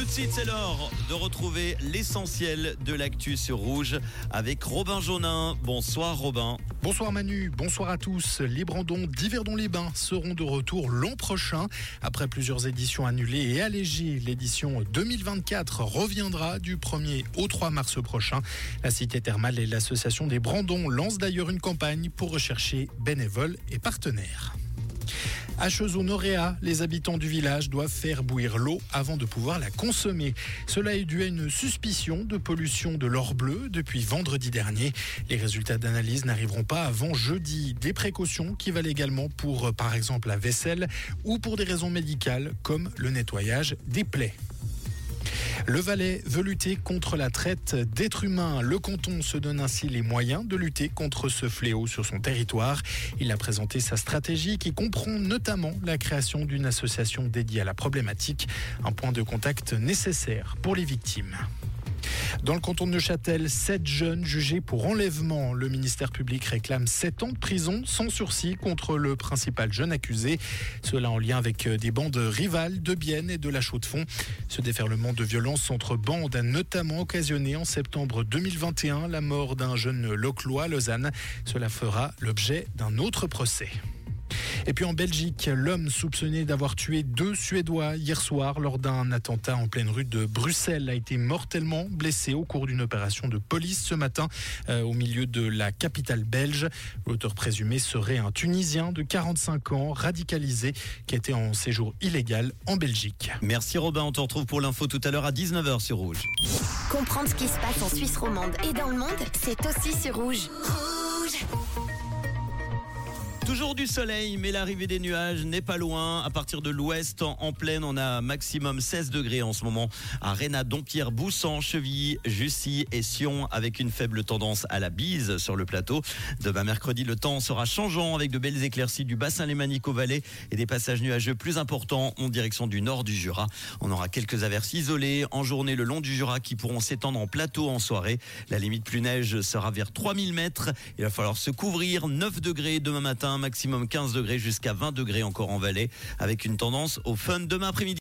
Tout de suite, c'est l'heure de retrouver l'essentiel de l'actu sur Rouge avec Robin Jaunin. Bonsoir Robin. Bonsoir Manu, bonsoir à tous. Les Brandons d'Yverdon-les-Bains seront de retour l'an prochain. Après plusieurs éditions annulées et allégées, l'édition 2024 reviendra du 1er au 3 mars prochain. La cité thermale et l'association des Brandons lancent d'ailleurs une campagne pour rechercher bénévoles et partenaires. À Chezot-Noréa, les habitants du village doivent faire bouillir l'eau avant de pouvoir la consommer. Cela est dû à une suspicion de pollution de l'or bleu depuis vendredi dernier. Les résultats d'analyse n'arriveront pas avant jeudi. Des précautions qui valent également pour, par exemple, la vaisselle ou pour des raisons médicales comme le nettoyage des plaies. Le Valais veut lutter contre la traite d'êtres humains. Le canton se donne ainsi les moyens de lutter contre ce fléau sur son territoire. Il a présenté sa stratégie qui comprend notamment la création d'une association dédiée à la problématique, un point de contact nécessaire pour les victimes. Dans le canton de Neuchâtel, sept jeunes jugés pour enlèvement. Le ministère public réclame sept ans de prison sans sursis contre le principal jeune accusé. Cela en lien avec des bandes rivales de Bienne et de la Chaux-de-Fonds. Ce déferlement de violence entre bandes a notamment occasionné en septembre 2021 la mort d'un jeune loclois à Lausanne. Cela fera l'objet d'un autre procès. Et puis en Belgique, l'homme soupçonné d'avoir tué deux Suédois hier soir lors d'un attentat en pleine rue de Bruxelles a été mortellement blessé au cours d'une opération de police ce matin euh, au milieu de la capitale belge. L'auteur présumé serait un Tunisien de 45 ans radicalisé qui était en séjour illégal en Belgique. Merci Robin, on te retrouve pour l'info tout à l'heure à 19h sur Rouge. Comprendre ce qui se passe en Suisse romande et dans le monde, c'est aussi sur Rouge. Rouge Toujours du soleil, mais l'arrivée des nuages n'est pas loin. À partir de l'ouest, en pleine, on a maximum 16 degrés en ce moment à Réna, Dompierre, Boussan, Chevilly, Jussy et Sion, avec une faible tendance à la bise sur le plateau. Demain mercredi, le temps sera changeant avec de belles éclaircies du bassin lémanique au Valais et des passages nuageux plus importants en direction du nord du Jura. On aura quelques averses isolées en journée le long du Jura qui pourront s'étendre en plateau en soirée. La limite plus neige sera vers 3000 mètres. Il va falloir se couvrir 9 degrés demain matin maximum 15 degrés jusqu'à 20 degrés encore en vallée, avec une tendance au fun demain après-midi.